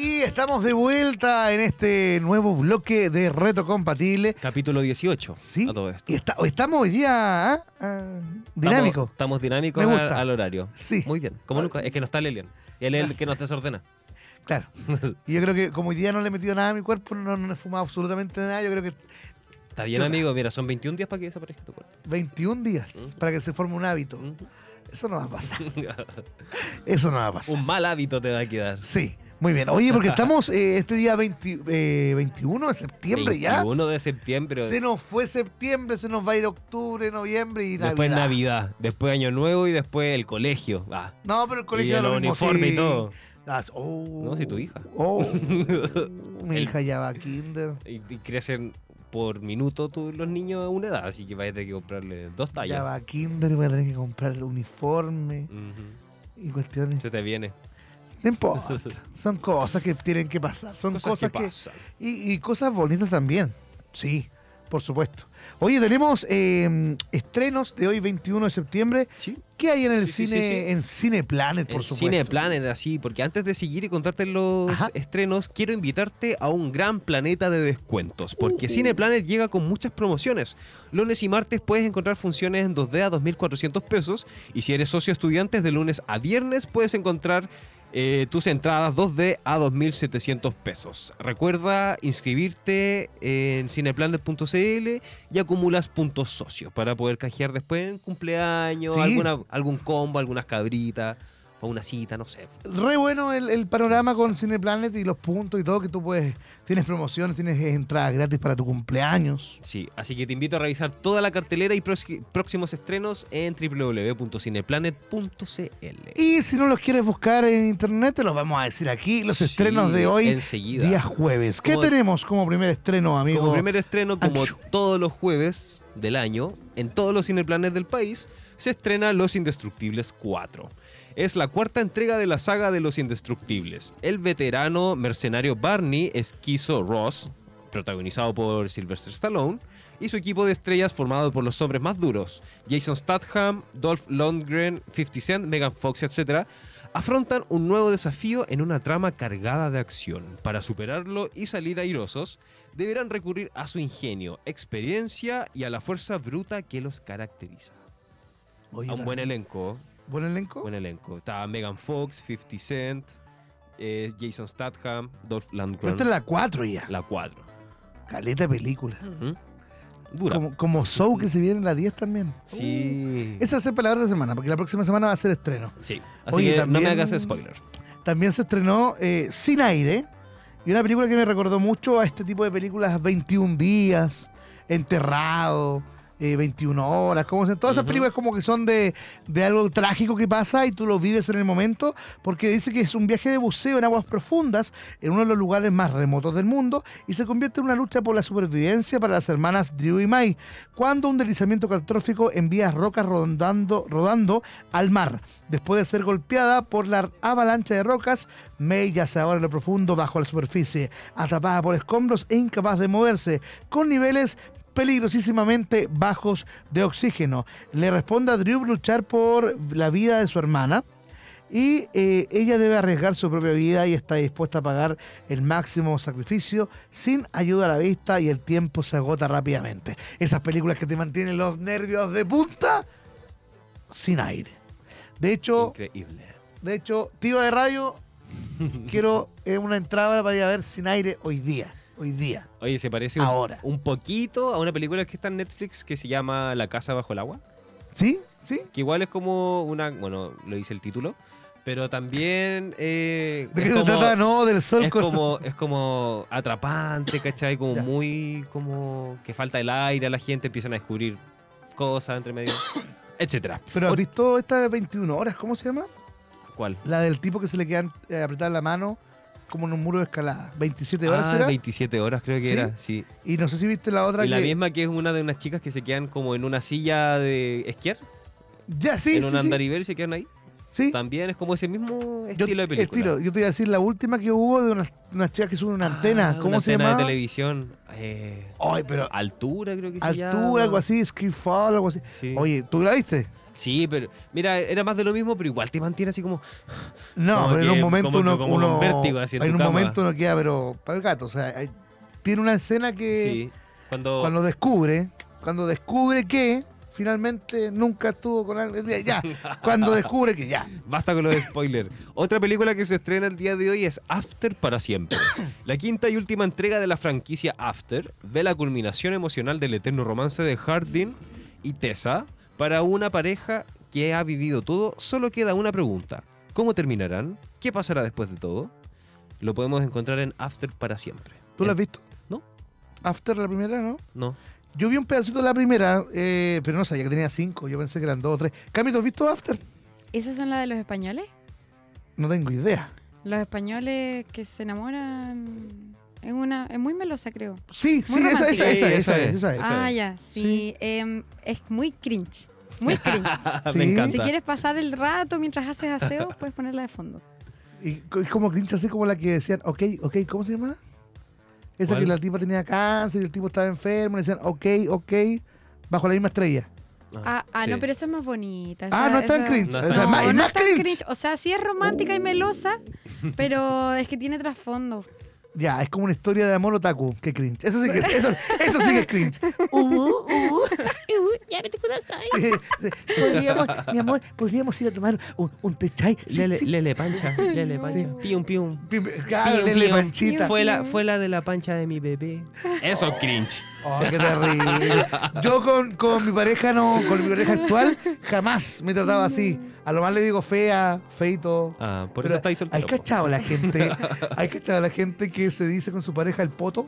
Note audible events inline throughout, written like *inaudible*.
Y estamos de vuelta en este nuevo bloque de Reto Compatible. Capítulo 18. Sí. A todo esto. Y está- estamos hoy día. Ah, dinámico. Estamos, estamos dinámicos al, horario. Sí. Muy bien. Como Ah. nunca. Es que no está Lelian. Él es el que nos desordena. Claro. *laughs* Y yo creo que como hoy día no le he metido nada a mi cuerpo, no, no he fumado absolutamente nada, yo creo que Está bien, Chuta. amigo. Mira, son 21 días para que desaparezca tu cuerpo. 21 días para que se forme un hábito. Eso no va a pasar. *laughs* Eso no va a pasar. Un mal hábito te va a quedar. Sí, muy bien. Oye, porque *laughs* estamos eh, este día 20 eh, 21 de septiembre ya. 21 de septiembre. Se nos fue septiembre, se nos va a ir octubre, noviembre y después Navidad. Navidad. Después Año Nuevo y después el colegio. Ah. No, pero el Y colegio da el lo uniforme sí. y todo. Ah, oh, No, si tu hija. Oh, *laughs* mi hija ya va a kinder. Y, y crecen por minuto tú- los niños a una edad. Así que vayas a tener que comprarle dos Ya tallas. va a kinder, voy a tener que comprar el uniforme y cuestiones. Se te viene. No importa. Son cosas que tienen que pasar. Son cosas, Cosas, que. que pasan. Y, y cosas bonitas también. Sí, por supuesto. Oye, tenemos eh, estrenos de hoy, 21 de septiembre. Sí. ¿Qué hay en el Sí, cine, sí, en Cine Planet, por el supuesto? Cine Planet, así, porque antes de seguir y contarte los Ajá. estrenos, quiero invitarte a un gran planeta de descuentos, porque Uh. Cine Planet llega con muchas promociones. Lunes y martes puedes encontrar funciones en 2D a 2.400 pesos, y si eres socio estudiante, de lunes a viernes puedes encontrar eh, tus entradas 2D a 2.700 pesos. Recuerda inscribirte en cineplanet.cl y acumulas puntos socios para poder canjear después en cumpleaños, Sí. alguna, algún combo, algunas cabritas o una cita, no sé. Re bueno el, el panorama con Cine Planet y los puntos y todo que tú puedes. Tienes promociones, tienes entradas gratis para tu cumpleaños. Sí, así que te invito a revisar toda la cartelera y próximos estrenos en www.cineplanet.cl. Y si no los quieres buscar en internet, te los vamos a decir aquí. Los Sí, estrenos de hoy, enseguida. día jueves. ¿Qué Como- tenemos como primer estreno, amigo? Como primer estreno, como Ancho. todos los jueves del año, en todos los cineplanes del país, se estrena Los Indestructibles 4. Es la cuarta entrega de la saga de Los Indestructibles. El veterano mercenario Barney Esquizo Ross, protagonizado por Sylvester Stallone, y su equipo de estrellas formado por los hombres más duros, Jason Statham, Dolph Lundgren, 50 Cent, Megan Fox, etc., afrontan un nuevo desafío en una trama cargada de acción. Para superarlo y salir airosos, deberán recurrir a su ingenio, experiencia y a la fuerza bruta que los caracteriza. Oye, A un buen elenco, ¿Buen elenco? buen elenco. Está Megan Fox, 50 Cent, eh, Jason Statham, Dolph Lundgren, esta es la 4 ya. la 4. Caleta de película. Dura. Como, como Soul que se viene en la 10 también. Sí. Esa va a ser para la otra semana, porque la próxima semana va a ser estreno. Sí. Así Oye, que no también- me hagas spoiler. También se estrenó eh, Sin Aire, y una película que me recordó mucho a este tipo de películas 21 días, Enterrado, eh, 21 horas, como todas esas películas como que son de, de algo trágico que pasa y tú lo vives en el momento, porque dice que es un viaje de buceo en aguas profundas, en uno de los lugares más remotos del mundo, y se convierte en una lucha por la supervivencia para las hermanas Drew y Mai, cuando un deslizamiento catastrófico envía rocas rodando, rodando al mar. Después de ser golpeada por la avalancha de rocas, May yace ahora en lo profundo bajo la superficie, atrapada por escombros e incapaz de moverse, con niveles peligrosísimamente bajos de oxígeno. Le responde a Drew luchar por la vida de su hermana y eh, ella debe arriesgar su propia vida y está dispuesta a pagar el máximo sacrificio sin ayuda a la vista y el tiempo se agota rápidamente. Esas películas que te mantienen los nervios de punta sin aire. De hecho, Increíble. de hecho, tío de radio, quiero una entrada para ir a ver sin aire hoy día. Hoy día. Oye, se parece un, Ahora. un poquito a una película que está en Netflix que se llama La Casa Bajo el Agua. ¿Sí? ¿Sí? Que igual es como una. Bueno, lo dice el título. Pero también. eh, ¿De qué se trata? No, del sol es con- como, es como atrapante, ¿cachai? Como Ya. muy. como que falta el aire a la gente, empiezan a descubrir cosas entre medio, *coughs* etcétera. Pero has visto esta de 21 horas, ¿cómo se llama? ¿Cuál? La del tipo que se le quedan eh, apretada la mano como en un muro de escalada. 27 horas ah, era. 27 horas creo que ¿Sí? era, sí. Y no sé si viste la otra Y la que. misma que es una de unas chicas que se quedan como en una silla de esquiar, Ya, sí. en sí, un sí. andarivel y se quedan ahí. Sí. También es como ese mismo Yo- estilo de película. estilo. Yo te iba a decir la última que hubo de unas, unas chicas que suben una Ah, antena. ¿Cómo una se antena llama? de televisión. Eh, Ay, pero altura creo que se altura, llama. algo así, Skiffall, algo así. Sí. Oye, ¿tú la viste? Sí, pero mira, era más de lo mismo, pero igual te mantiene así como. No, Como pero en un momento como uno, como uno- un vértigo así en un cama. momento uno queda, pero para el gato. O sea, hay- tiene una escena que Sí. Cuando. cuando descubre, cuando descubre que finalmente nunca estuvo con alguien. Ya, *laughs* cuando descubre que ya. Basta con lo de spoiler. Otra película que se estrena el día de hoy es After para siempre. *coughs* La quinta y última entrega de la franquicia After ve la culminación emocional del eterno romance de Hardin y Tessa para una pareja que ha vivido todo. Solo queda una pregunta. ¿Cómo terminarán? ¿Qué pasará después de todo? Lo podemos encontrar en After para siempre. ¿Tú lo has visto? No. After la primera, ¿no? No. Yo vi un pedacito de la primera, eh, pero no sabía que tenía cinco. Yo pensé que eran dos o tres. Cami, ¿tú has visto After? ¿Esas son las de los españoles? No tengo idea. Los españoles que se enamoran. Es una. Es muy melosa, creo. Sí, Muy sí, esa, esa, esa, Sí, esa, esa es, es. esa es. Ah, ya. Sí. em, es muy cringe. Muy *laughs* cringe. Sí. Me encanta. si quieres pasar el rato mientras haces aseo, puedes ponerla de fondo. Y es como cringe así como la que decían, ok, ok, ¿cómo se llama? Esa ¿Cuál? que la tipa tenía cáncer y el tipo estaba enfermo, y le decían, ok, ok, bajo la misma estrella. Ah, ah sí. no, pero esa es más bonita. ah, esa- no es tan esa- cringe. No es más, No, es tan cringe. cringe. O sea, sí es romántica y melosa, *laughs* pero es que tiene trasfondo. Ya, es como una historia de amor otaku. Qué cringe. Eso sí que, eso, eso sí que es cringe. *laughs* Sí, sí. Podríamos, mi amor, podríamos ir a tomar un, un té chai. Sí, Lele, sí, Lele Pancha, Lele Pancha. Sí. Pium, pium. Claro, Pium, Lele pium. Panchita. Fue la, fue la de la pancha de mi bebé. Eso es cringe. Oh, qué terrible. Yo con, con mi pareja no, con mi pareja actual, jamás me trataba así. A lo más le digo fea, feito. Ah, por Pero eso estáis ¿Hay soltero. po. cachado la gente? *laughs* ¿Hay cachado la gente que se dice con su pareja el poto?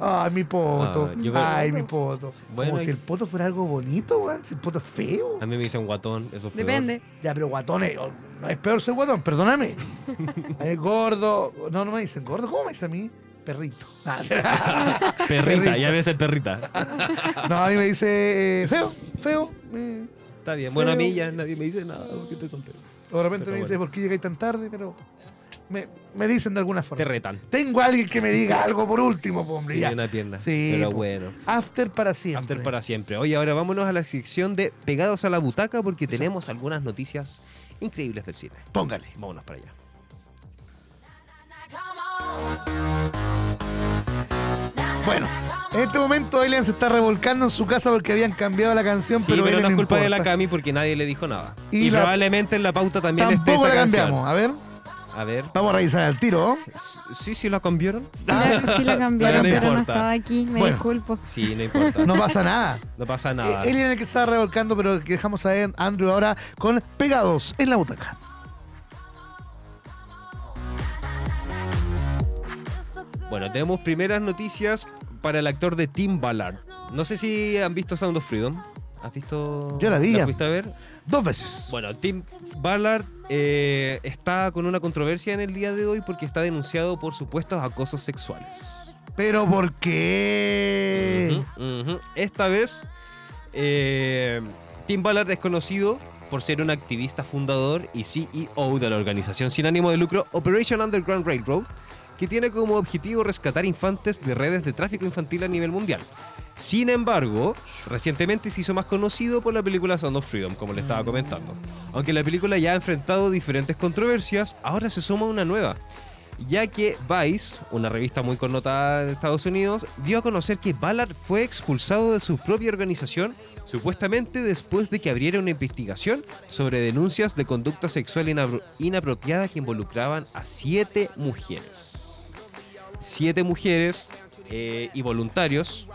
Ay, mi poto. Ah, yo Ay, mi poto. Bueno, Como y- si el poto fuera algo bonito, weón. Si el poto es feo. A mí me dicen guatón, eso es peor. Depende. Ya, pero guatón es, no es peor ser guatón, perdóname. *laughs* Es gordo. No, no me dicen gordo. ¿Cómo me dice a mí? Perrito. *laughs* Nah, *laughs* Perrita, ya ves el perrita. no, a mí me dice eh, feo, feo. eh. Está bien. Bueno, a mí ya nadie me dice nada porque estoy soltero. O de repente Pero me dice, bueno. ¿por qué llegáis tan tarde? Pero me, me dicen de alguna forma. Te retan. Tengo a alguien que me diga *laughs* algo por último, po, hombre. Ya. una pierna. Sí, Pero po. bueno. After para siempre. After para siempre. Oye, ahora vámonos a la sección de Pegados a la Butaca porque tenemos algunas noticias increíbles del cine. Póngale. Vámonos para allá. Bueno, en este momento Elian se está revolcando en su casa porque habían cambiado la canción, Sí, pero, pero, no es culpa de la. Cami porque nadie le dijo nada. Y Y, la- probablemente en la pauta también esté esa la canción. cambiamos. A ver, A ver. vamos a revisar el tiro. Sí, sí la cambiaron. Sí la, sí la cambiaron, *laughs* Pero no pero no importa. estaba aquí. Me Bueno. disculpo. Sí, no importa. No pasa nada. No pasa nada. Eh, Elian es el que está revolcando, pero que dejamos a Andrew ahora con Pegados en la butaca. Bueno, tenemos primeras noticias para el actor de Tim Ballard. No sé si han visto Sound of Freedom. ¿Has visto? Yo la vi ya. fuiste a ver? Dos veces. Bueno, Tim Ballard eh, está con una controversia en el día de hoy porque está denunciado por supuestos acosos sexuales. Pero ¿por qué? Esta vez, eh, Tim Ballard es conocido por ser un activista fundador y CEO de la organización sin ánimo de lucro Operation Underground Railroad, que tiene como objetivo rescatar infantes de redes de tráfico infantil a nivel mundial. Sin embargo, recientemente se hizo más conocido por la película Sound of Freedom, como le estaba comentando. Aunque la película ya ha enfrentado diferentes controversias, ahora se suma una nueva, ya que Vice, una revista muy connotada de Estados Unidos, dio a conocer que Ballard fue expulsado de su propia organización supuestamente después de que abriera una investigación sobre denuncias de conducta sexual inapro- inapropiada que involucraban a siete mujeres. Siete mujeres eh, y voluntarios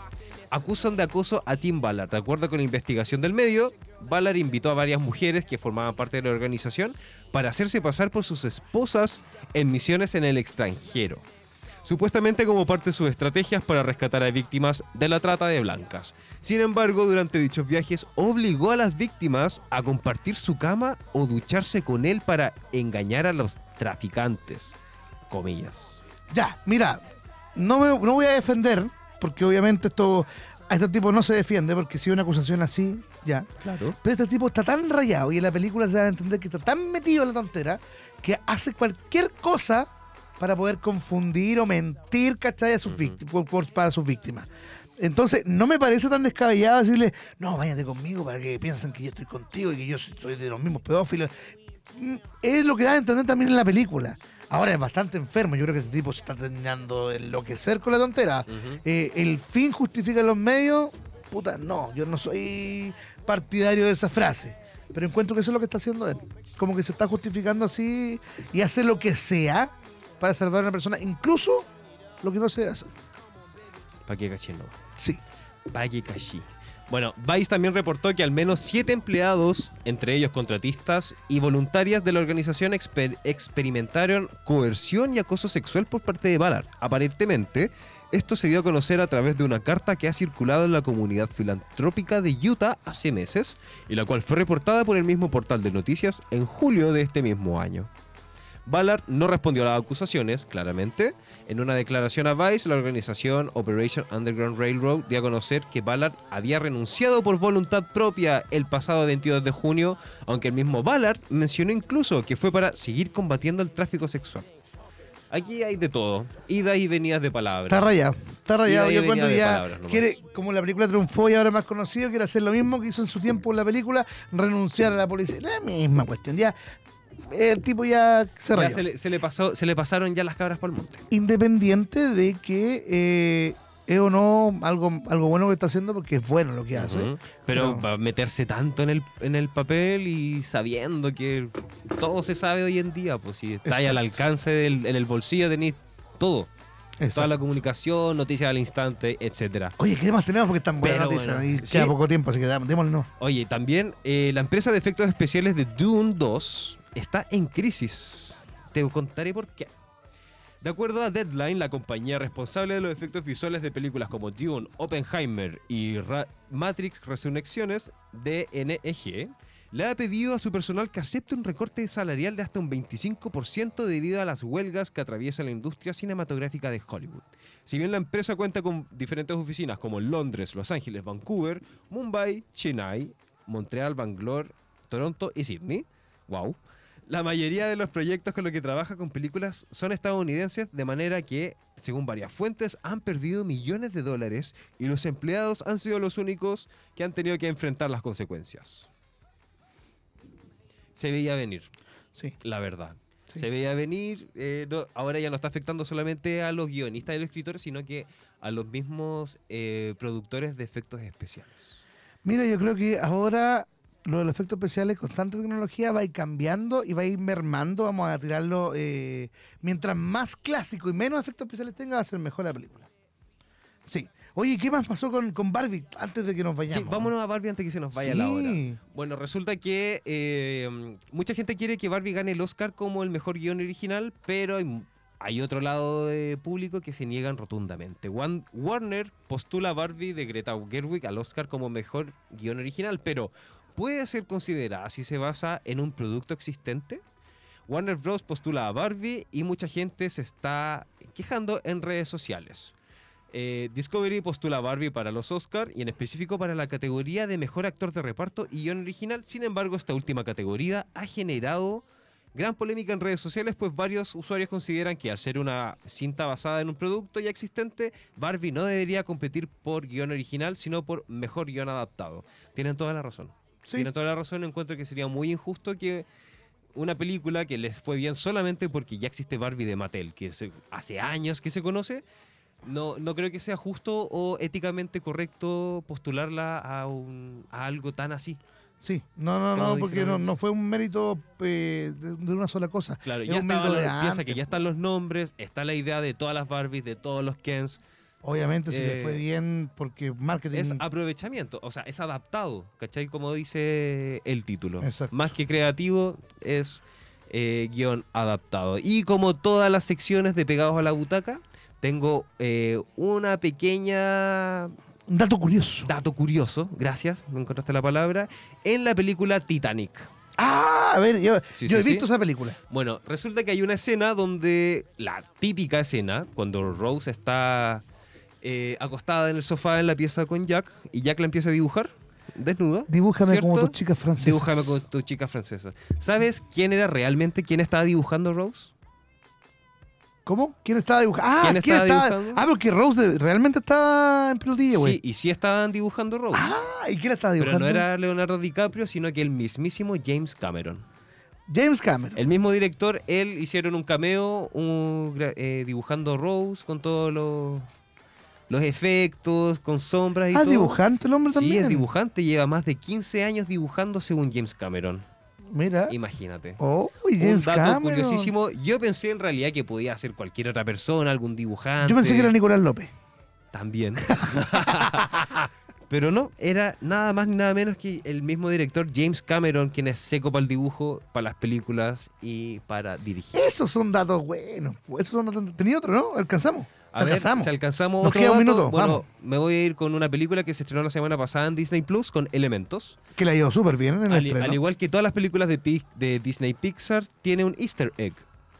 acusan de acoso a Tim Ballard. De acuerdo con la investigación del medio, Ballard invitó a varias mujeres que formaban parte de la organización para hacerse pasar por sus esposas en misiones en el extranjero. Supuestamente como parte de sus estrategias para rescatar a víctimas de la trata de blancas. Sin embargo, durante dichos viajes obligó a las víctimas a compartir su cama o ducharse con él para engañar a los traficantes. Comillas. Ya, mira, no, me, no voy a defender, porque obviamente esto a este tipo no se defiende, porque si hay una acusación así, ya. Claro. Pero este tipo está tan rayado y en la película se da a entender que está tan metido en la tontera que hace cualquier cosa para poder confundir o mentir, ¿cachai? A sus víctimas, para sus víctimas. Entonces, no me parece tan descabellado decirle, no, váyate conmigo para que piensen que yo estoy contigo y que yo soy de los mismos pedófilos. Mm, Es lo que da a entender también en la película. Ahora es bastante enfermo, yo creo que este tipo se está terminando de enloquecer con la tontera. Eh, el fin justifica los medios, puta, no, yo no soy partidario de esa frase. Pero encuentro que eso es lo que está haciendo él. Como que se está justificando así y hace lo que sea para salvar a una persona, incluso lo que no se debe hacer. Pa' que caché, no. Sí. Pague Kashi. Bueno, Vice también reportó que al menos siete empleados, entre ellos contratistas y voluntarias de la organización, exper- experimentaron coerción y acoso sexual por parte de Ballard. Aparentemente, esto se dio a conocer a través de una carta que ha circulado en la comunidad filantrópica de Utah hace meses y la cual fue reportada por el mismo portal de noticias en julio de este mismo año. Ballard no respondió a las acusaciones, claramente. En una declaración a Vice, la organización Operation Underground Railroad dio a conocer que Ballard había renunciado por voluntad propia el pasado 22 de junio, aunque el mismo Ballard mencionó incluso que fue para seguir combatiendo el tráfico sexual. Aquí hay de todo, idas y venidas de palabras. Está rayado, está rayado. Yo que ya quiere, como la película triunfó y ahora es más conocido, quiere hacer lo mismo que hizo en su tiempo en la película, renunciar a la policía. La misma cuestión. Ya, el tipo ya se Ya rayó. se, le, se le pasó, se le pasaron ya las cabras por el monte. Independiente de que eh, es o no algo, algo bueno que está haciendo, porque es bueno lo que hace. Pero No. meterse tanto en el, en el papel y sabiendo que todo se sabe hoy en día, pues si está ahí al alcance del, en el bolsillo tenéis todo. Exacto. Toda la comunicación, noticias al instante, etcétera. Oye, ¿qué más tenemos? Porque están buenas Pero noticias bueno, y sí. queda poco tiempo, así que no. Oye, también eh, la empresa de efectos especiales de Dune 2 está en crisis. Te contaré por qué. De acuerdo a Deadline, la compañía responsable de los efectos visuales de películas como Dune, Oppenheimer y Matrix Resurrecciones, DNEG, le ha pedido a su personal que acepte un recorte salarial de hasta un 25% debido a las huelgas que atraviesa la industria cinematográfica de Hollywood. Si bien la empresa cuenta con diferentes oficinas como Londres, Los Ángeles, Vancouver, Mumbai, Chennai, Montreal, Bangalore, Toronto y Sydney, wow, la mayoría de los proyectos con los que trabaja con películas son estadounidenses, de manera que, según varias fuentes, han perdido millones de dólares y los empleados han sido los únicos que han tenido que enfrentar las consecuencias. Se veía venir, Sí. la verdad. Sí. Se veía venir, eh, no- ahora ya no está afectando solamente a los guionistas y los escritores, sino que a los mismos eh, productores de efectos especiales. Mira, yo creo que ahora los efectos especiales con tanta tecnología va a ir cambiando y va a ir mermando. Vamos a tirarlo. eh, mientras más clásico y menos efectos especiales tenga, va a ser mejor la película. Sí. Oye, ¿qué más pasó con, con Barbie antes de que nos vayamos? Sí, vámonos a Barbie antes que se nos vaya la hora. Sí. Bueno, resulta que eh, mucha gente quiere que Barbie gane el Oscar como el mejor guion original, pero hay, hay otro lado de público que se niegan rotundamente. Warner postula a Barbie de Greta Gerwig al Oscar como mejor guion original, pero ¿puede ser considerada si se basa en un producto existente? Warner Bros. postula a Barbie y mucha gente se está quejando en redes sociales. Eh, Discovery postula a Barbie para los Oscar y en específico para la categoría de mejor actor de reparto y guion original. Sin embargo, esta última categoría ha generado gran polémica en redes sociales, pues varios usuarios consideran que al ser una cinta basada en un producto ya existente, Barbie no debería competir por guion original, sino por mejor guion adaptado. Tienen toda la razón. Sí. Tienen toda la razón. Encuentro que sería muy injusto que una película que les fue bien solamente porque ya existe Barbie de Mattel, que se- hace años que se conoce, no, no creo que sea justo o éticamente correcto postularla a, un- a algo tan así. Sí, no, no, no, porque no, no fue un mérito eh, de, de una sola cosa. Claro, Es ya un mérito de piensa que ya están los nombres, está la idea de todas las Barbies, de todos los Kens. Obviamente si le eh, fue bien porque marketing... Es aprovechamiento, o sea, es adaptado, ¿cachai? Como dice el título. Exacto. Más que creativo, es eh, guion adaptado. Y como todas las secciones de Pegados a la Butaca, tengo eh, una pequeña Un dato curioso. dato curioso, gracias, me encontraste la palabra, en la película Titanic. Ah, a ver, yo, Sí, yo sí, he visto sí. esa película. Bueno, resulta que hay una escena donde la típica escena, cuando Rose está eh, acostada en el sofá en la pieza con Jack y Jack la empieza a dibujar, desnuda. Dibújame como ¿cierto? tus chicas francesas. Dibújame con tu chica francesa. ¿Sabes quién era realmente quién estaba dibujando Rose? ¿Cómo? ¿Quién estaba dibujando? Ah, ¿Quién ¿quién estaba estaba? dibujando? Ah, porque Rose realmente estaba en pelotilla, güey. Sí, y sí estaban dibujando Rose. Ah, ¿y quién estaba pero dibujando? no era Leonardo DiCaprio, sino que el mismísimo James Cameron. James Cameron. El mismo director, él hicieron un cameo un eh, dibujando Rose con todos los, los efectos, con sombras y ah, todo. dibujante el hombre Sí, también. es dibujante, lleva más de 15 años dibujando según James Cameron. Mira. Imagínate. Oh, James un dato Cameron. curiosísimo. Yo pensé en realidad que podía ser cualquier otra persona, algún dibujante. Yo pensé que era Nicolás López. También. *laughs* Pero no, era nada más ni nada menos que el mismo director James Cameron, quien es seco para el dibujo, para las películas y para dirigir. Esos son datos buenos. pues, Esos son datos... Tenía otro, ¿no? Alcanzamos. A ver, alcanzamos. si alcanzamos Nos otro queda un dato, minuto, bueno, vamos. me voy a ir con una película que se estrenó la semana pasada en Disney Plus con Elementos. Que le ha ido súper bien en el Al, estreno. al igual que todas las películas de, Pi- de Disney Pixar, tiene un Easter egg.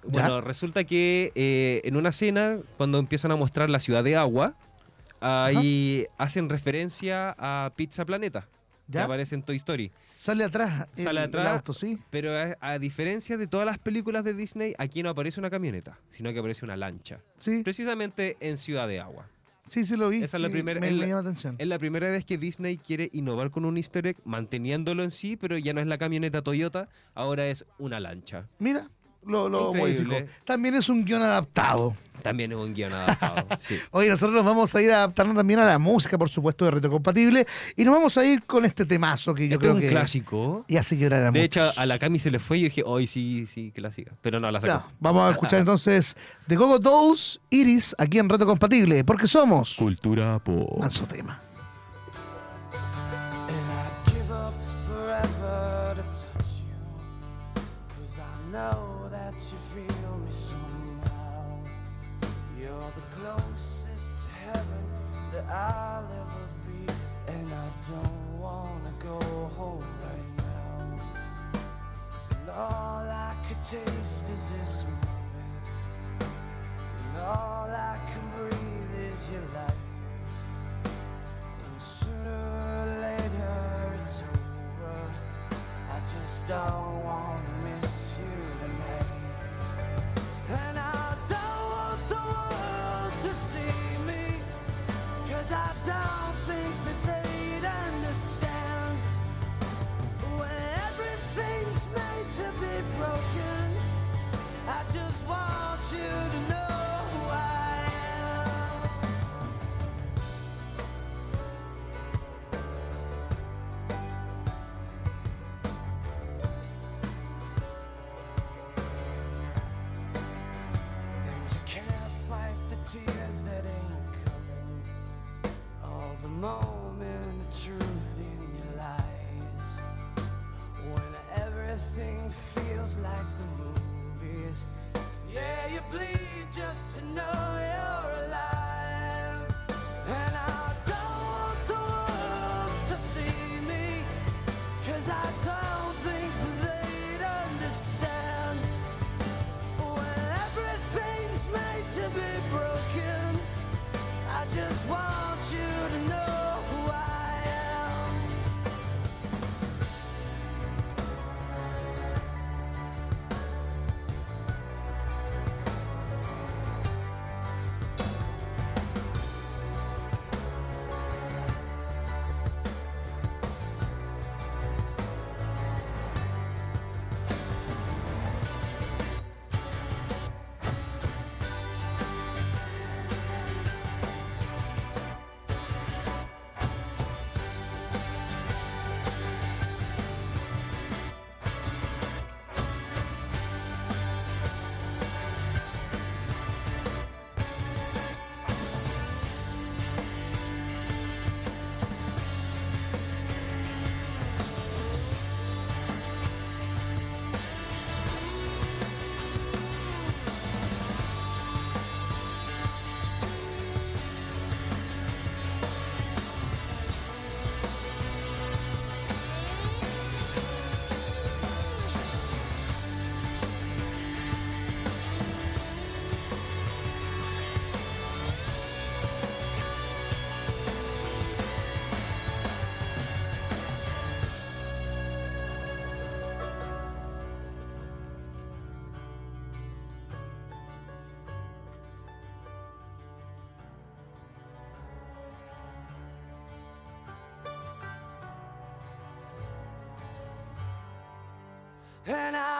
Bueno, resulta que eh, en una escena, cuando empiezan a mostrar la ciudad de agua, ahí hacen referencia a Pizza Planeta, que ¿Ya? aparece en Toy Story. Sale atrás. Sale el- atrás. El auto, sí. Pero a, a diferencia de todas las películas de Disney, aquí no aparece una camioneta, sino que aparece una lancha. Sí, Precisamente en Ciudad de Agua. sí, sí lo vi. Esa es la primera- Me, es me la- llama la atención. Es la primera vez que Disney quiere innovar con un easter egg, manteniéndolo en sí, pero ya no es la camioneta Toyota, ahora es una lancha. Mira, lo, modificó. También es un guion adaptado. También es un guion adaptado. *laughs* sí. Oye, nosotros nos vamos a ir adaptando también a la música, por supuesto, de Reto Compatible. Y nos vamos a ir con este temazo que yo Este creo es un que. clásico. Y hace llorar a De muchos. hecho, a la Cami se le fue y yo dije, hoy sí, sí, clásica. Pero no, la sacó. Ya, vamos a escuchar *laughs* entonces The Gogo Dolls, Iris, aquí en Reto Compatible, porque somos Cultura por... Manso Tema. more. And I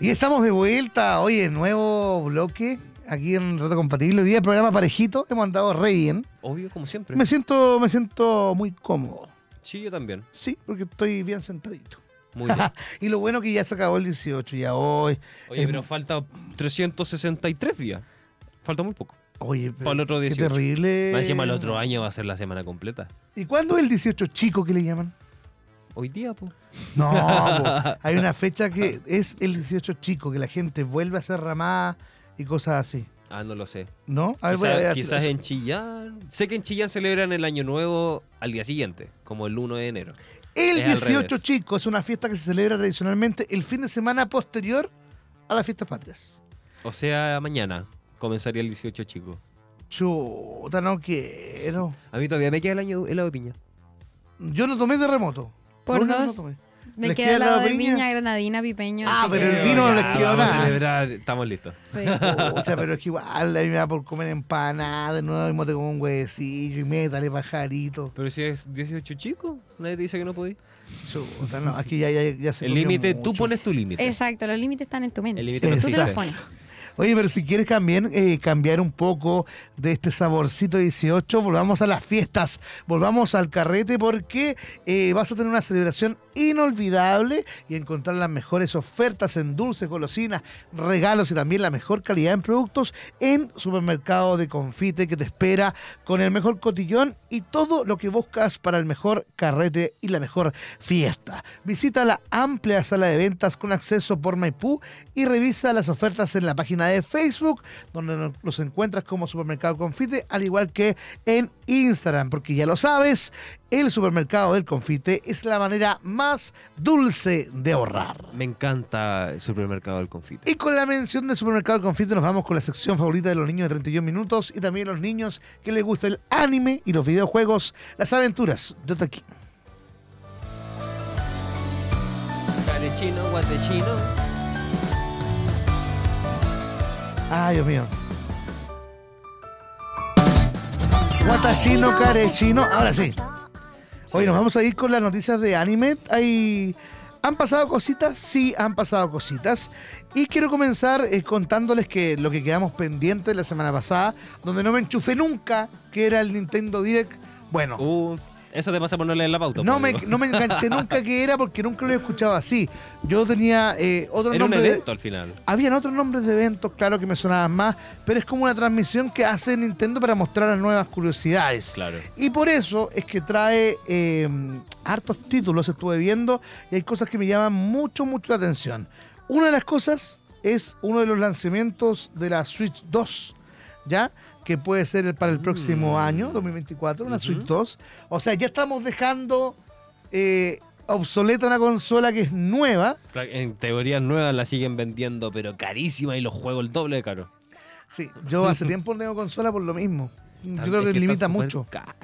Y estamos de vuelta, oye, nuevo bloque aquí en Reto Compatible. Hoy día programa parejito, hemos andado re bien. Obvio, como siempre. Me siento, me siento muy cómodo. Sí, yo también. Sí, porque estoy bien sentadito. Muy bien. *laughs* y lo bueno que ya se acabó el 18, ya hoy. Oye, Es- pero falta 363 días. Falta muy poco. Oye, pero Para el otro qué 18. terrible. Más encima el otro año va a ser la semana completa. ¿Y cuándo es el 18 chico que le llaman? Hoy día, pues. No, *laughs* po. hay una fecha que es el 18 chico, que la gente vuelve a hacer ramada y cosas así. Ah, no lo sé. ¿No? A ver, voy a Quizás, ver. quizás en Chillán. Sé que en Chillán celebran el año nuevo al día siguiente, como el 1 de enero. El es al 18 revés. chico es una fiesta que se celebra tradicionalmente el fin de semana posterior a las fiestas patrias. O sea, mañana comenzaría el 18 chico. Chuta, no quiero. A mí todavía me queda el año helado de piña. Yo no tomé terremoto. Por ¿Por qué no dos. Me ¿Les queda lado de piña? piña, granadina, pipeño. Ah, pero que- el vino no les quedó vamos a nada. celebrar, estamos listos. Sí. Pucha, pero es que igual a mí me da por comer empanada, de nuevo y mote con un huevecillo y métale pajarito. Pero si es 18 chico, nadie te dice que no podís. Chuta, no, aquí ya, ya, ya se El límite, tú pones tu límite. Exacto, los límites están en tu mente. El límite no Tú te los pones. Oye, pero si quieres también eh, cambiar un poco de este saborcito 18, volvamos a las fiestas, volvamos al carrete porque eh, vas a tener una celebración inolvidable y encontrar las mejores ofertas en dulces, golosinas, regalos y también la mejor calidad en productos en Supermercado de Confite que te espera con el mejor cotillón y todo lo que buscas para el mejor carrete y la mejor fiesta. Visita la amplia sala de ventas con acceso por Maipú y revisa las ofertas en la página de Facebook, donde los encuentras como Supermercado Confite, al igual que en Instagram, porque ya lo sabes, el Supermercado del Confite es la manera más dulce de ahorrar. Me encanta el supermercado del confite. Y con la mención de Supermercado del Confite nos vamos con la sección favorita de los niños de 31 minutos y también los niños que les gusta el anime y los videojuegos, las aventuras de Otaki. Ay, Dios mío. Watashino, Karechino. Ahora sí. Hoy nos vamos a ir con las noticias de anime. Hay... ¿Han pasado cositas? Sí, han pasado cositas. Y quiero comenzar eh, contándoles que lo que quedamos pendientes la semana pasada, donde no me enchufé nunca, que era el Nintendo Direct. Bueno, Uh, eso te pasa por no leer la pauta. no po, me, no me enganché nunca que era porque nunca lo he escuchado así. Yo tenía eh, otro Era un de- al final. habían otros nombres de eventos, claro que me sonaban más, pero es como una transmisión que hace Nintendo para mostrar las nuevas curiosidades. Claro. Y por eso es que trae eh, hartos títulos, estuve viendo, y hay cosas que me llaman mucho, mucho la atención. Una de las cosas es uno de los lanzamientos de la Switch 2, ¿ya? Que puede ser para el próximo Mm. año, 2024, una Ujú. Switch 2. O sea, ya estamos dejando eh, obsoleta una consola que es nueva. En teorías nuevas la siguen vendiendo, pero carísima y los juegos el doble de caro. Sí, yo hace *laughs* tiempo no tengo consola por lo mismo. Yo creo que, limita mucho. caras.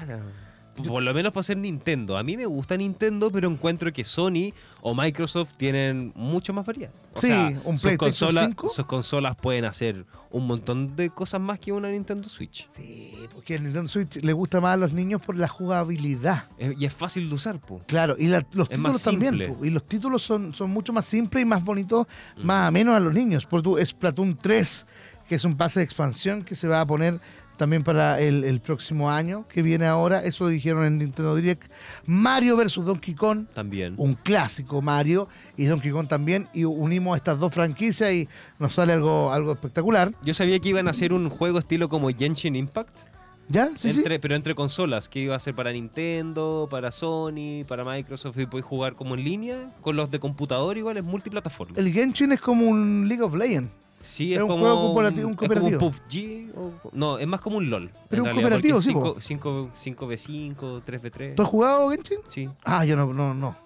Por lo menos para ser Nintendo. A mí me gusta Nintendo, pero encuentro que Sony o Microsoft tienen mucho más variedad. O Sí, sea, un sus consolas, 5. sus consolas pueden hacer un montón de cosas más que una Nintendo Switch. Sí, porque el Nintendo Switch le gusta más a los niños por la jugabilidad. Es- y es fácil de usar, po. Claro, y la- los Es más títulos también. po, y los títulos son, son mucho más simples y más bonitos, más a menos a los niños. Por tu Splatoon 3, que es un pase de expansión que se va a poner también para el, el próximo año, que viene ahora. Eso dijeron en Nintendo Direct. Mario vs. Donkey Kong. También. Un clásico Mario y Donkey Kong también. Y unimos estas dos franquicias y nos sale algo, algo espectacular. Yo sabía que iban a hacer un juego estilo como Genshin Impact, ¿Ya? Sí, sí. pero entre consolas, que iba a ser para Nintendo, para Sony, para Microsoft, y podéis jugar como en línea, con los de computador igual, es multiplataforma. El Genshin es como un League of Legends. Sí, Es es, un como juego cooperativo- un es como cooperativo. PUBG. o- no, es más como un LOL. Pero un realidad, cooperativo, sí, po. 5, 5, 5v5, 3v3. ¿Tú has jugado Genshin? Sí. Ah, yo no, no, no.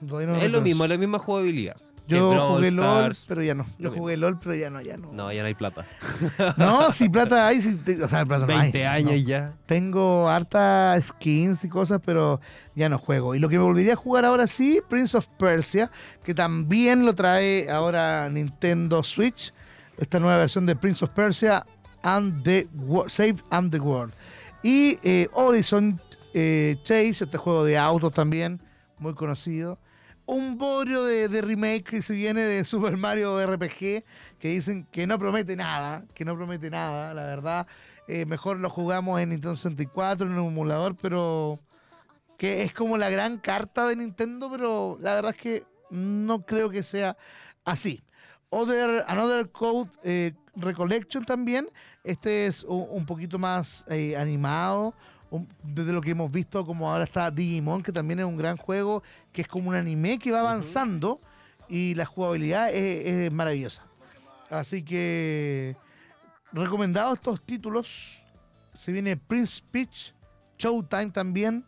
es lo mismo, es la misma jugabilidad. Yo jugué LOL, pero ya no. Yo jugué LOL, pero ya no, ya no. No, ya no hay plata. *laughs* No, si plata hay, si te- o sea, plata no hay. 20 años No. ya. Tengo harta skins y cosas, pero ya no juego. Y lo que me volvería a jugar ahora sí, Prince of Persia, que también lo trae ahora Nintendo Switch, esta nueva versión de Prince of Persia and the Save and the World. Y eh, Horizon eh, Chase, este juego de autos también, muy conocido. Un bodrio de, de remake que se viene de *laughs* Super Mario RPG, que dicen que no promete nada, que no promete nada, la verdad. Eh, mejor lo jugamos en Nintendo 64, en un emulador, pero que es como la gran carta de Nintendo, pero la verdad es que no creo que sea así. Other, Another Code eh, Recollection también. Este es un, un poquito más eh, animado. un- desde lo que hemos visto, como ahora está Digimon, que también es un gran juego, que es como un anime que va avanzando y la jugabilidad es, es maravillosa. Así que recomendados estos títulos. Se viene Prince Peach, Showtime también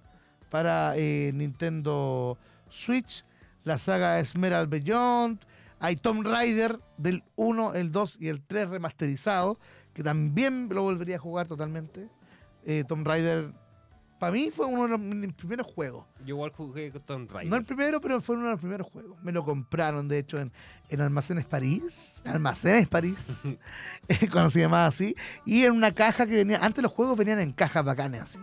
para eh, Nintendo Switch, la saga Esmeralda Beyond, hay Tomb Raider del 1, el 2 y el 3 remasterizado, que también lo volvería a jugar totalmente. Eh, Tomb Raider, para mí fue uno de los mis primeros juegos. Yo igual jugué con Tomb Raider. No el primero, pero fue uno de los primeros juegos. Me lo compraron, de hecho, en, en Almacenes París. Almacenes París, *laughs* *laughs* eh, cuando se llamaba así. Y en una caja que venía. Antes los juegos venían en cajas bacanes así.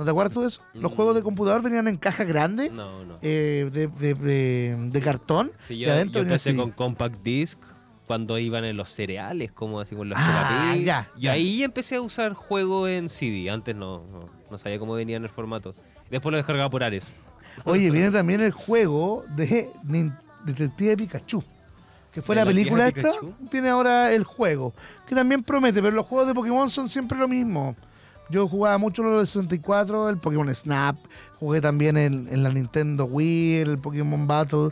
¿No te acuerdas tú de eso? Los Mm. juegos de computador venían en cajas grandes, No, no. eh, de, de- de- de cartón. Sí, y yo, adentro yo venía empecé con Compact Disc cuando iban en los cereales, como así con los Ah, ya, Y ya. ahí empecé a usar juego en CD. Antes no, no, no sabía cómo venía en el formato. Después lo descargaba por Ares. Oye, viene también el juego de Detective Pikachu. Que fue ¿De la la película esta, Pikachu? viene ahora el juego. Que también promete, pero los juegos de Pokémon son siempre lo mismo. Yo jugaba mucho los de 64, el Pokémon Snap, jugué también en, en la Nintendo Wii, el Pokémon Battle.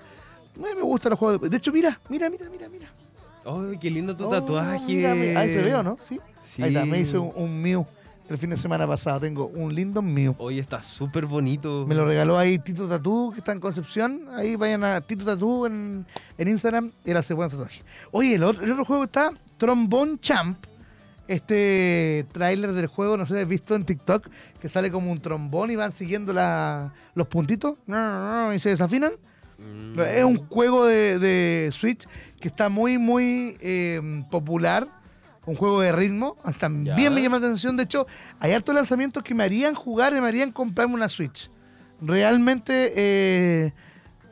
Me gustan los juegos de... De hecho, mira, mira, mira, mira, mira. ¡Ay, qué lindo tu Oh, tatuaje! mira, mira. Ahí se ve, ¿o no? Sí. Sí. Ahí está, me hice un, un Mew el fin de semana pasado. Tengo un lindo Mew. Hoy está súper bonito. Me lo regaló ahí Tito Tatú, que está en Concepción. Ahí vayan a Tito Tatú en, en Instagram. Él hace buen tatuaje. Oye, el otro, el otro juego está Trombone Champ. Este tráiler del juego, no sé si has visto en TikTok, que sale como un trombón y van siguiendo la- los puntitos y se desafinan. Mm. Es un juego de, de Switch que está muy, muy eh, popular. Un juego de ritmo. También Ya. me llama la atención. De hecho, hay hartos lanzamientos que me harían jugar y me harían comprarme una Switch. Realmente, eh,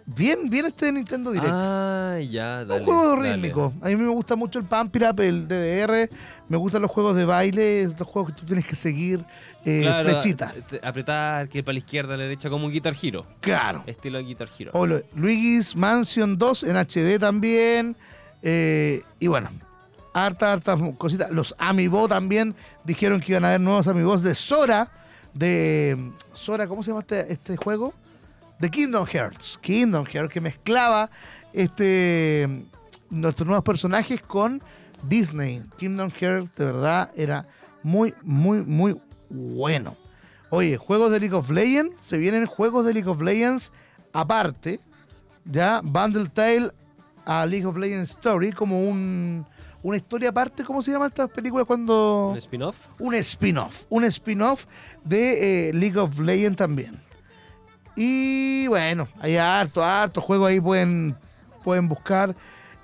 bien, bien este Nintendo Direct. Ah, ya, dale. un juego dale. rítmico. A mí me gusta mucho el Up, el DDR. Me gustan los juegos de baile, los juegos que tú tienes que seguir eh, Claro, flechita. te- apretar, que para la izquierda, a la derecha, como un Guitar Hero. Claro. Estilo Guitar Hero. O lo- Luigi's Mansion 2 en HD también. eh, y bueno, harta, harta cositas. Los Amiibo también dijeron que iban a haber nuevos Amiibos de Sora. De Sora, ¿cómo se llama este, este juego? De Kingdom Hearts. Kingdom Hearts, que mezclaba este nuestros nuevos personajes con Disney. Kingdom Hearts, de verdad, era muy, muy, muy bueno. Oye, juegos de League of Legends, se vienen juegos de League of Legends aparte, ya Bundle Tale a League of Legends Story como un, una historia aparte, ¿cómo se llaman estas películas cuando...? ¿Un spin-off? un spin-off, un spin-off de eh, League of Legends también. Y bueno, hay harto, harto juegos ahí pueden, pueden buscar.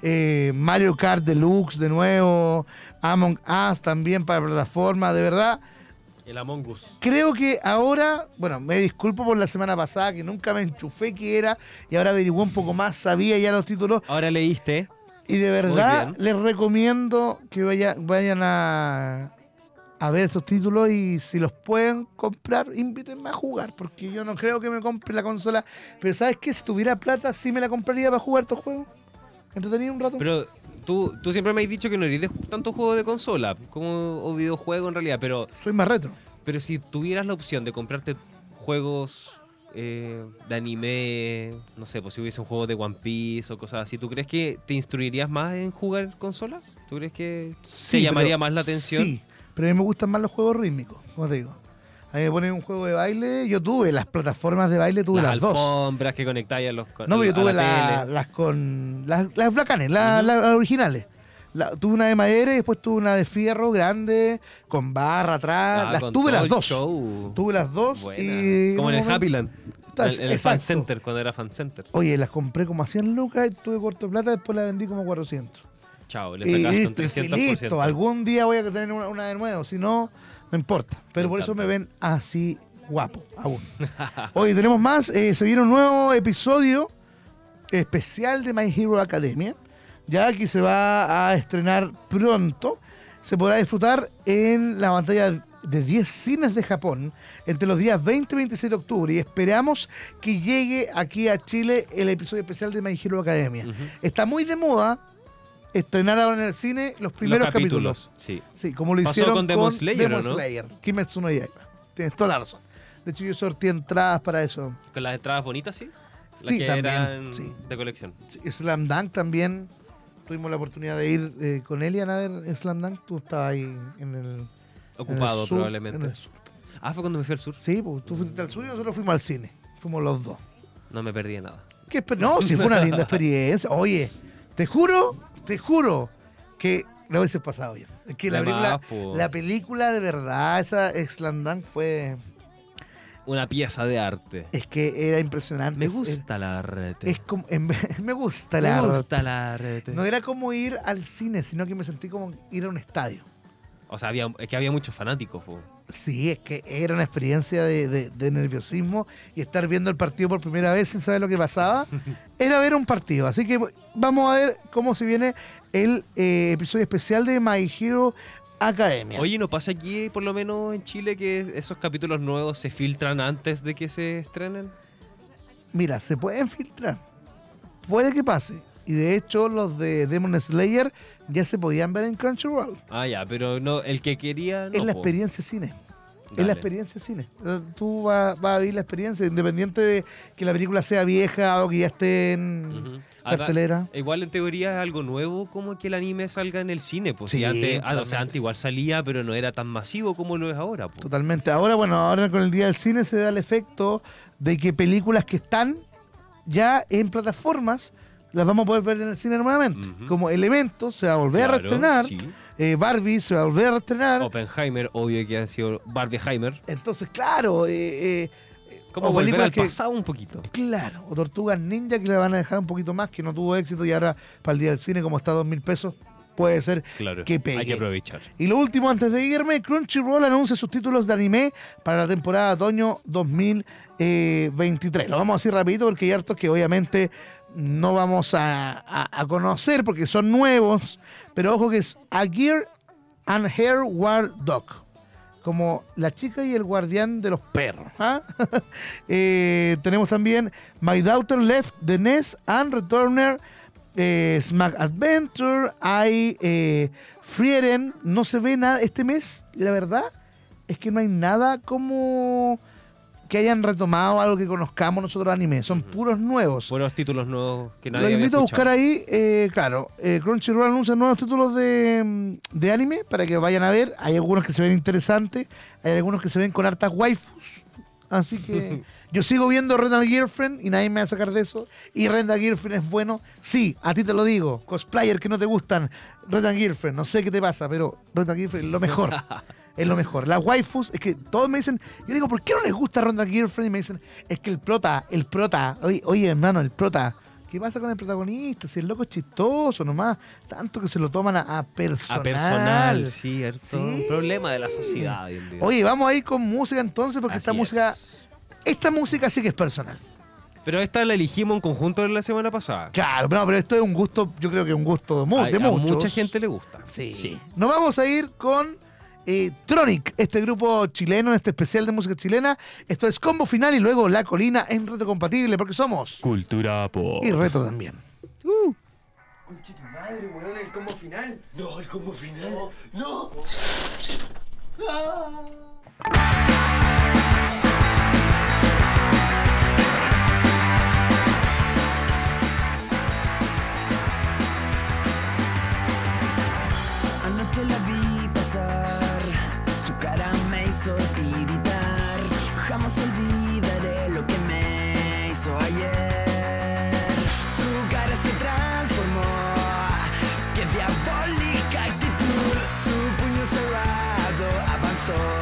eh, Mario Kart Deluxe de nuevo, Among Us también para plataforma, de verdad. El Among Us. Creo que ahora, bueno, me disculpo por la semana pasada que nunca me enchufé que era y ahora averigué un poco más, sabía ya los títulos Ahora leíste. y de verdad les recomiendo que vaya- vayan a, a ver estos títulos y si los pueden comprar, invítenme a jugar, porque yo no creo que me compre la consola. Pero ¿sabes qué? Si tuviera plata, sí me la compraría para jugar estos juegos. Entretenido un rato. Pero tú, tú siempre me has dicho que no eres de tanto juego de consola como o videojuego en realidad, pero, Soy más retro. pero si tuvieras la opción de comprarte juegos eh, de anime, no sé, pues si hubiese un juego de One Piece o cosas así, ¿tú crees que te instruirías más en jugar consolas? ¿Tú crees que Sí, te llamaría más la atención? Sí, pero a mí me gustan más los juegos rítmicos, como te digo. A mí me ponen un juego de baile, yo tuve las plataformas de baile, tuve las las, dos. alfombras que conectáis a los con- No, pero yo tuve la las con. Las, las la- las originales. La- tuve una de madera y después tuve una de fierro grande, con barra atrás. Ah, las tuve las dos. show. Tuve las dos Buena. y. Como en el Happyland. En, el Fan. Center, cuando era Fan Center. Oye, las compré como a 100 lucas y tuve corto de plata, después las vendí como 400. Chao, le Y sacaste un listo, y 300%. listo. Algún día voy a tener una, una de nuevo, si no, no importa. Pero Me por eso me ven así guapo aún. *laughs* Hoy tenemos más. eh, se viene un nuevo episodio especial de My Hero Academia. Ya aquí se va a estrenar pronto. Se podrá disfrutar en la pantalla de 10 cines de Japón entre los días 20 y 26 de octubre. Y esperamos que llegue aquí a Chile el episodio especial de My Hero Academia. Está muy de moda estrenar ahora en el cine los primeros Los capítulos. Sí. Sí, como lo Pasó hicieron con Demon Slayer, Demon ¿o no? Slayer, Kimetsu no Yaiba. Tienes toda la razón. De hecho, yo sorteé entradas para eso. Con las entradas bonitas, sí. Las Sí, que también, eran sí. de colección. Sí, Slam Dunk también. Tuvimos la oportunidad de ir eh, con Elian a ver Slam Dunk. Tú estabas ahí en el. en Ocupado el sur, probablemente. en el sur. Ah, fue cuando me fui al sur. Sí, pues tú fuiste al sur y nosotros fuimos al cine. Fuimos los dos. No me perdí de nada. ¿Qué esper- no, sí fue una linda *laughs* experiencia. Oye, te juro, te juro que lo hubiese pasado bien. Es que la De película, más, la película de verdad, esa Dunk fue. Una pieza de arte. Es que era impresionante. Me gusta la arte. Es como, en *laughs* me gusta me la gusta la arte. No era como ir al cine, sino que me sentí como ir a un estadio. O sea, había, es que había muchos fanáticos. po. Sí, es que era una experiencia de, de- de nerviosismo y estar viendo el partido por primera vez sin saber lo que pasaba. *laughs* Era ver un partido. Así que vamos a ver cómo se viene el eh, episodio especial de My Hero Academia. Oye, ¿no pasa aquí, por lo menos en Chile, que esos capítulos nuevos se filtran antes de que se estrenen? Mira, se pueden filtrar. Puede que pase. Y de hecho, los de Demon Slayer ya se podían ver en Crunchyroll. Ah, ya, pero no, el que quería. No, es la po. experiencia cine. Es la experiencia cine. Eh, Tú vas, vas a vivir la experiencia, independiente de que la película sea vieja o que ya esté en cartelera. Igual en teoría es algo nuevo como que el anime salga en el cine. Pues Sí, antes, ah, o sea, antes igual salía, pero no era tan masivo como lo es ahora. po. Totalmente. Ahora, bueno, ahora con el Día del Cine se da el efecto de que películas que están ya en plataformas las vamos a poder ver en el cine nuevamente. Como Elementos se va a volver a reestrenar. sí. eh, Barbie se va a volver a reestrenar. Oppenheimer, obvio que ha sido Barbieheimer. Entonces, claro, eh, eh, Como o volver al que- pasado un poquito. Claro, o Tortugas Ninja que le van a dejar un poquito más, que no tuvo éxito y ahora para el día del cine, como está a dos mil pesos, puede ser Claro, que pegue. hay que aprovechar. Y lo último, antes de irme, Crunchyroll anuncia sus títulos de anime para la temporada otoño 2023. Lo vamos a decir rapidito porque hay hartos que obviamente no vamos a, a- conocer porque son nuevos, pero ojo que es A Gear and Hair War Dog. Como la chica y el guardián de los perros. ¿ah? *laughs* Eh, tenemos también My Daughter Left the Nest and Returner eh, Smack Adventure, hay eh, Frieren, no se ve nada este mes, la verdad es que no hay nada como que hayan retomado algo que conozcamos nosotros anime, son puros nuevos. Buenos títulos nuevos que nadie Lo había invito a buscar ahí, eh, claro, eh, Crunchyroll anuncia nuevos títulos de, mm, de anime para que vayan a ver, hay algunos que se ven interesantes, hay algunos que se ven con hartas waifus, así que *laughs* Yo sigo viendo Rental Girlfriend y nadie me va a sacar de eso. Y Rental Girlfriend es bueno. Sí, a ti te lo digo. Cosplayer que no te gustan. Rental Girlfriend, no sé qué te pasa, pero Rental Girlfriend es lo mejor. *laughs* es lo mejor. Las waifus, es que todos me dicen, yo digo, ¿por qué no les gusta Rental Girlfriend? Y me dicen, es que el prota, el prota, oye, oye hermano, el prota. ¿Qué pasa con el protagonista? Si el loco es chistoso nomás, tanto que se lo toman a, a personal. A personal, cierto. Sí. Un problema de la sociedad hoy en día. Oye, vamos a ir con música entonces, porque esta música, es. esta música sí que es personal. Pero esta la elegimos en conjunto la semana pasada. Claro, no, pero esto es un gusto, yo creo que es un gusto de, mu- A- de a muchos. mucha gente le gusta. Sí. Nos vamos a ir con eh, Tronic, este grupo chileno, en este especial de música chilena. Esto es combo final y luego La Colina en reto compatible, porque somos. Cultura pop. Y reto también. Conche tu madre, weón, el combo final. No, el combo final. No. Anoche la vi pasar, su cara me hizo tiritar. Jamás olvidaré lo que me hizo ayer. Su cara se transformó, qué diabólica actitud. Su puño cerrado avanzó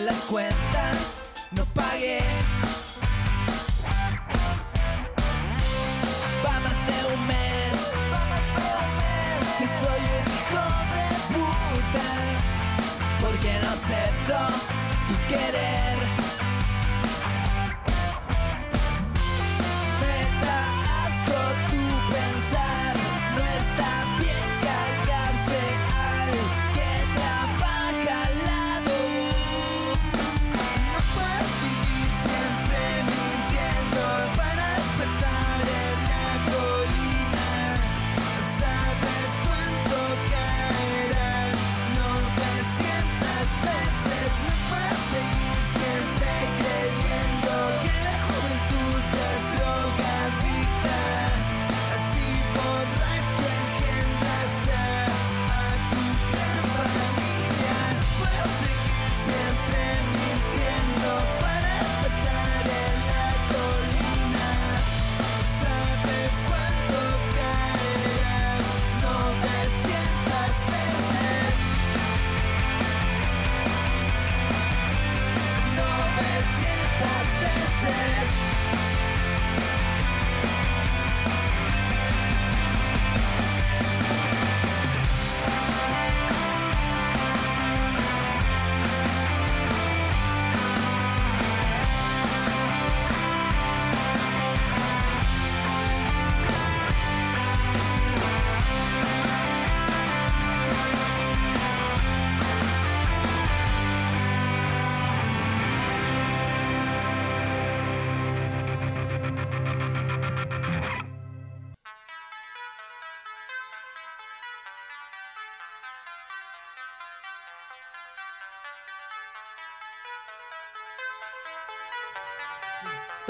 las cuentas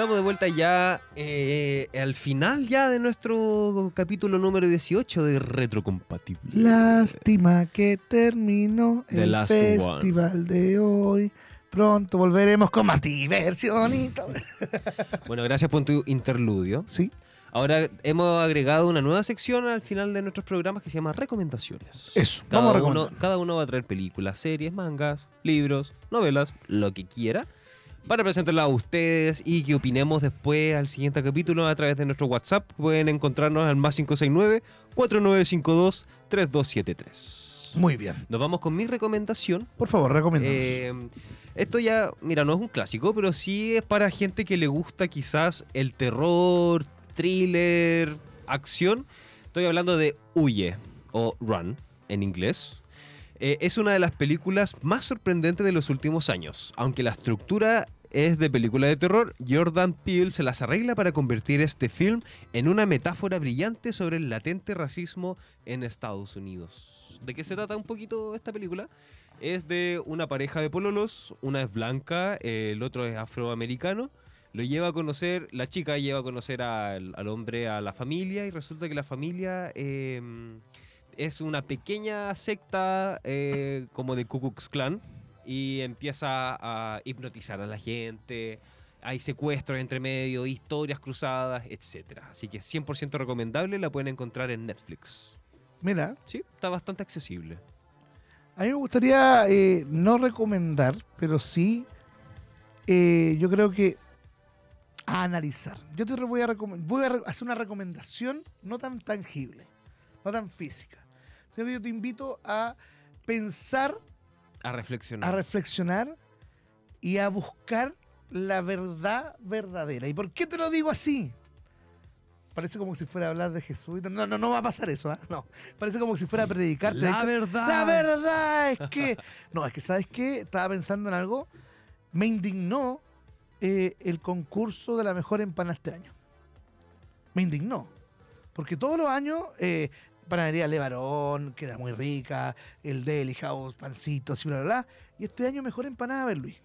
Estamos de vuelta ya eh, al final ya de nuestro capítulo número 18 de Retrocompatible. Lástima que terminó The el last one. festival de hoy. Pronto volveremos con más diversión y todo. *laughs* Bueno, gracias por tu interludio. Sí, Ahora hemos agregado una nueva sección al final de nuestros programas que se llama Recomendaciones. Eso, Cada, vamos a uno, cada uno va a traer películas, series, mangas, libros, novelas, lo que quiera, para presentarla a ustedes y que opinemos después al siguiente capítulo a través de nuestro WhatsApp. Pueden encontrarnos al más 569-4952-3273. muy bien. Nos vamos con mi recomendación. Por favor, recomiendo. Eh, esto ya, mira, no es un clásico, pero sí es para gente que le gusta quizás el terror, thriller, acción. Estoy hablando de Huye o Run en inglés. Eh, es una de las películas más sorprendentes de los últimos años. Aunque la estructura es de película de terror, Jordan Peele se las arregla para convertir este film en una metáfora brillante sobre el latente racismo en Estados Unidos. ¿De qué se trata un poquito esta película? Es de una pareja de pololos, una es blanca, el otro es afroamericano. Lo lleva a conocer, la chica lleva a conocer al, hombre, a la familia, y resulta que la familia eh, es una pequeña secta eh, como de Ku Klux Klan y empieza a hipnotizar a la gente. Hay secuestros entre medio, historias cruzadas, etc. Así que 100% recomendable, la pueden encontrar en Netflix. Mira, Sí, está bastante accesible. a mí me gustaría eh, no recomendar, pero sí, eh, yo creo que a analizar. Yo te voy a, voy a hacer una recomendación no tan tangible, no tan física. Yo te invito a pensar, A reflexionar. a reflexionar y a buscar la verdad verdadera. ¿Y por qué te lo digo así? Parece como si fuera a hablar de Jesús. No, no, no va a pasar eso. ¿ah? No. Parece como si fuera a predicar. la verdad. La verdad es que. *laughs* No, es que, ¿sabes qué? Estaba pensando en algo. Me indignó eh, el concurso de la mejor empanada este año. Me indignó. Porque todos los años, eh, panadería Levarón, que era muy rica, el Deli House, pancitos y bla, bla, bla. Y este año mejor empanada, ver Luis.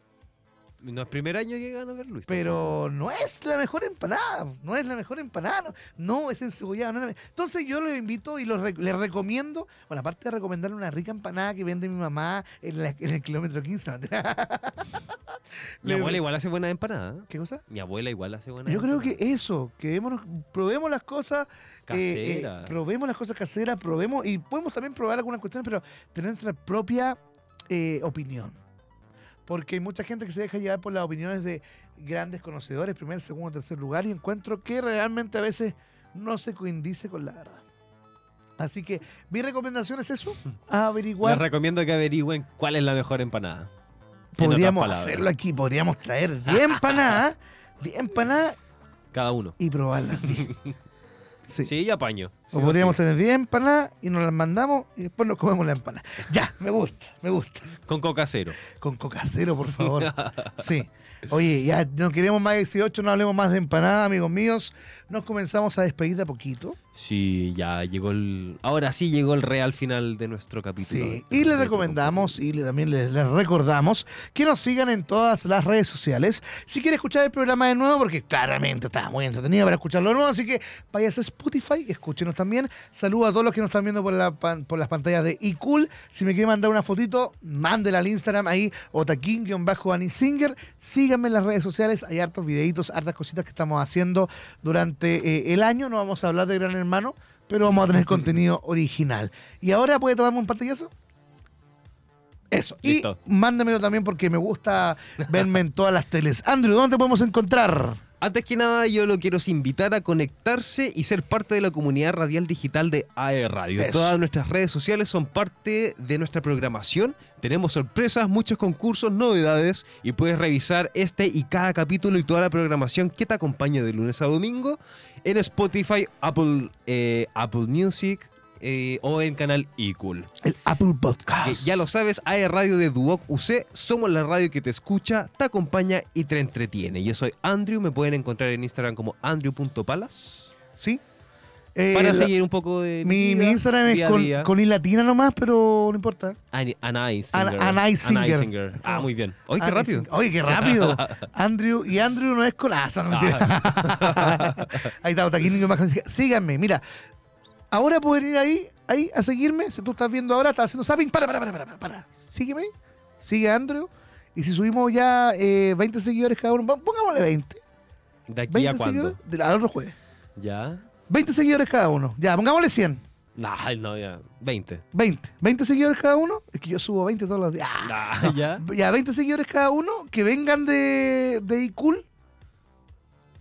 No es primer año que gana ver Luis. Pero no es la mejor empanada, no es la mejor empanada, no, no, es encebollada. No es la- Entonces yo los invito y los rec- les recomiendo, bueno, aparte de recomendarle una rica empanada que vende mi mamá en, la- en el kilómetro 15. ¿no? *laughs* Mi abuela igual hace buena empanada. ¿Qué cosa? Mi abuela igual hace buena Yo creo que eso, que probemos las cosas eh, eh, Caseras. probemos las cosas caseras, probemos y podemos también probar algunas cuestiones, pero tener nuestra propia eh, opinión. Porque hay mucha gente que se deja llevar por las opiniones de grandes conocedores, primer, segundo, tercer lugar, y encuentro que realmente a veces no se coincide con la verdad. Así que mi recomendación es eso, a Les averiguar. recomiendo que averigüen cuál es la mejor empanada. Podríamos hacerlo aquí, podríamos traer 10 empanadas, 10 empanadas Cada uno. y probarlas. *laughs* Sí. Sí, y apaño. Sí o podríamos sí. tener 10 empanadas y nos las mandamos y después nos comemos la empanada. Ya, me gusta, me gusta. Con coca cero. Con coca cero, por favor. *laughs* Sí. Oye, ya no queremos más de 18, no hablemos más de empanada, amigos míos. Nos comenzamos a despedir de a poquito. Sí, ya llegó el. Ahora sí llegó el real final de nuestro capítulo. Sí. de- Y les recomendamos y le- también les, les recordamos que nos sigan en todas las redes sociales. Si quiere escuchar el programa de nuevo, porque claramente está muy entretenido para escucharlo de nuevo, así que váyase a Spotify, escúchenos también. Saludos a todos los que nos están viendo por, la por las pantallas de iCool. Si me quiere mandar una fotito, mándela al Instagram ahí, otaquín-anisinger. Síganme en las redes sociales, hay hartos videitos, hartas cositas que estamos haciendo durante eh, el año. No vamos a hablar de Gran Hermano, pero vamos a tener contenido original. Y ahora puede tomarme un pantallazo. Eso. Listo. Y mándamelo también porque me gusta verme en todas las teles. Andrew, ¿dónde te podemos encontrar? Antes que nada, yo lo quiero invitar a conectarse y ser parte de la comunidad radial digital de AE Radio. Eso. Todas nuestras redes sociales son parte de nuestra programación. Tenemos sorpresas, muchos concursos, novedades y puedes revisar este y cada capítulo y toda la programación que te acompaña de lunes a domingo en Spotify, Apple, eh, Apple Music eh, o en canal iCool. El Apple Podcast. Ya lo sabes, AE Radio de Duoc UC, somos la radio que te escucha, te acompaña y te entretiene. Yo soy Andrew, me pueden encontrar en Instagram como andrew.palas. ¿Sí? Eh, Para la- seguir un poco de mi, mi Instagram es con, con I latina nomás, pero no importa. An- Anaisinger. An- Anaisinger. Anaisinger. Ah, muy bien. Oye, qué rápido. Oye, qué rápido. *laughs* Andrew, y Andrew no es con. Ah, no, *laughs* mentira. ahí está, Otaquín, que más- Síganme, mira. Ahora pueden ir ahí, ahí a seguirme. Si tú estás viendo ahora, estás haciendo zapping. Para, para, para, para, para. para. Sígueme. Sigue Andrew. Y si subimos ya eh, 20 seguidores cada uno, pon- pongámosle 20. ¿De aquí 20 a cuándo? del- al otro jueves. ¿Ya? 20 seguidores cada uno. Ya, pongámosle 100. Nah, no, ya. 20. 20. 20 seguidores cada uno. Es que yo subo 20 todos los días. Ah, ¿Ya? Ya, 20 seguidores cada uno que vengan de, de iCool.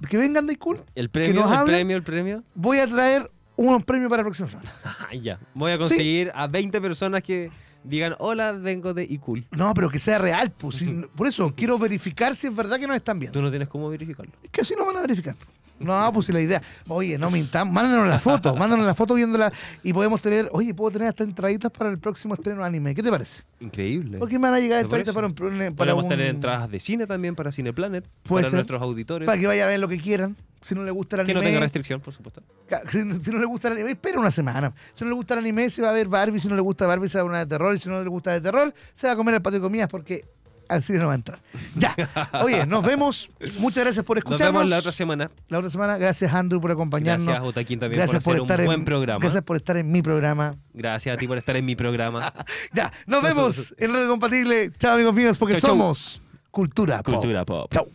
Que vengan de iCool. ¿El premio? nos ¿El hablen. premio? ¿El premio? Voy a traer unos premios para la próxima semana. *laughs* Ya. Voy a conseguir a 20 personas que digan, hola, vengo de iCool. No, pero que sea real. Pues, si- por eso quiero verificar si es verdad que nos están viendo. Tú no tienes cómo verificarlo. Es que así no van a verificar. No, pues si la idea. Oye, no mintamos. Mándanos la foto. Mándanos la foto viéndola. Y podemos tener. Oye, puedo tener hasta entraditas para el próximo estreno anime. ¿Qué te parece? Increíble. Porque me van a llegar ¿Te entraditas para un. Para Podemos un- tener entradas de cine también para Cineplanet, para ser. nuestros auditores. Para que vayan a ver lo que quieran. Si no les gusta el que no anime. tenga restricción, por supuesto. *laughs* Si no, si no le gusta el anime, espera una semana. Si no le gusta el anime, se va a ver Barbie. Si no le gusta Barbie, se va a ver una de terror. Y si no le gusta de terror, se va a comer el patio de comidas porque al cine no va a entrar. Ya. Oye, nos vemos. Muchas gracias por Nos escucharnos. vemos la otra semana. La otra semana. Gracias, Andrew, por acompañarnos. Gracias, Otaquín, también Gracias por hacer estar un en, buen programa. Gracias por estar en mi programa. Gracias a ti por estar en mi programa. *laughs* Ya, nos vemos en Radio Compatible. Chao, amigos míos, porque Chau, chau. somos Cultura Pop. Cultura Pop. Chau.